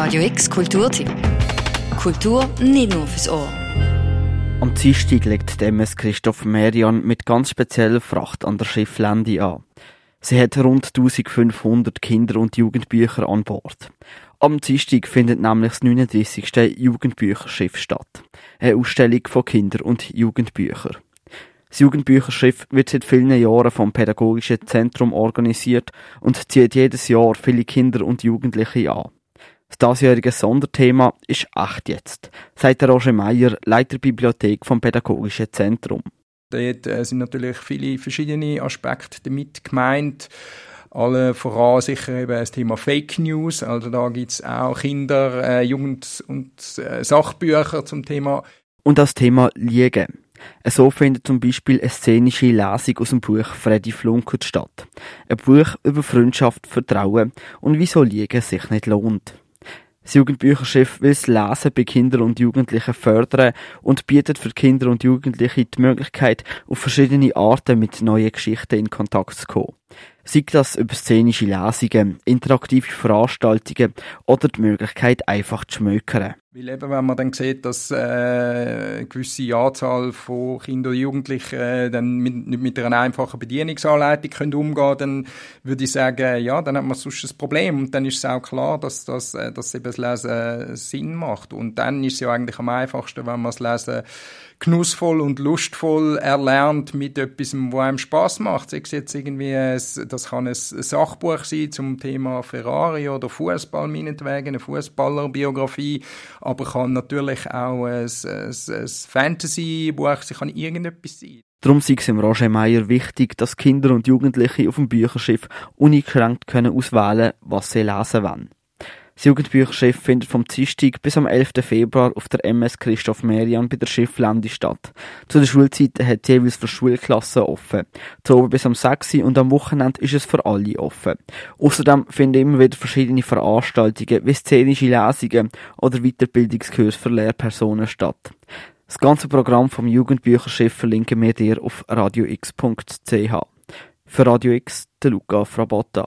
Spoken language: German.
Radio X Kulturtipp. Kultur nicht nur fürs Ohr. Am Dienstag legt MS Christoph Merian mit ganz spezieller Fracht an der Schifflände an. Sie hat rund 1500 Kinder- und Jugendbücher an Bord. Am Dienstag findet nämlich das 39. Jugendbücherschiff statt. Eine Ausstellung von Kinder- und Jugendbüchern. Das Jugendbücherschiff wird seit vielen Jahren vom Pädagogischen Zentrum organisiert und zieht jedes Jahr viele Kinder und Jugendliche an. Das diesjährige Sonderthema ist Acht jetzt, sagt der Roger Meyer, Leiter Bibliothek vom Pädagogischen Zentrum. Dort äh, sind natürlich viele verschiedene Aspekte damit gemeint. Alle voran sicher eben das Thema Fake News. Also da gibt es auch Kinder-, äh, Jugend- und äh, Sachbücher zum Thema. Und das Thema Liegen. So findet zum Beispiel eine szenische Lesung aus dem Buch Freddy Flunkert statt. Ein Buch über Freundschaft, Vertrauen und wieso Liegen sich nicht lohnt. Das Jugendbücherschiff will das Lesen bei Kindern und Jugendlichen fördern und bietet für Kinder und Jugendliche die Möglichkeit, auf verschiedene Arten mit neuen Geschichten in Kontakt zu kommen. Sei das über szenische Lesungen, interaktive Veranstaltungen oder die Möglichkeit, einfach zu schmökern. Weil eben, wenn man dann sieht, dass äh, eine gewisse Anzahl von Kindern und Jugendlichen äh, dann mit, nicht mit einer einfachen Bedienungsanleitung können umgehen dann würde ich sagen, ja, dann hat man sonst ein Problem. Und dann ist es auch klar, dass, das, äh, dass eben das Lesen Sinn macht. Und dann ist es ja eigentlich am einfachsten, wenn man das Lesen genussvoll und lustvoll erlernt mit etwas, wo einem Spaß macht. Sei es jetzt irgendwie, das kann ein Sachbuch sein zum Thema Ferrari oder Fußball meinetwegen, eine Fußballerbiografie, aber kann natürlich auch ein, ein, ein Fantasy-Buch sein, kann irgendetwas sein. Darum sei es im Roger Meyer wichtig, dass Kinder und Jugendliche auf dem Bücherschiff uneingeschränkt können auswählen, was sie lesen wollen. Das Jugendbücherschiff findet vom Dienstag bis am 11. Februar auf der MS Christoph Merian bei der Schifflände statt. Zu der Schulzeit hat jeweils für Schulklassen offen. Zu oben bis am 6. und am Wochenende ist es für alle offen. Außerdem finden immer wieder verschiedene Veranstaltungen wie szenische Lesungen oder Weiterbildungskurs für Lehrpersonen statt. Das ganze Programm vom Jugendbücherschiff verlinken wir dir auf radiox.ch. Für Radio X, der Luca Frabotta.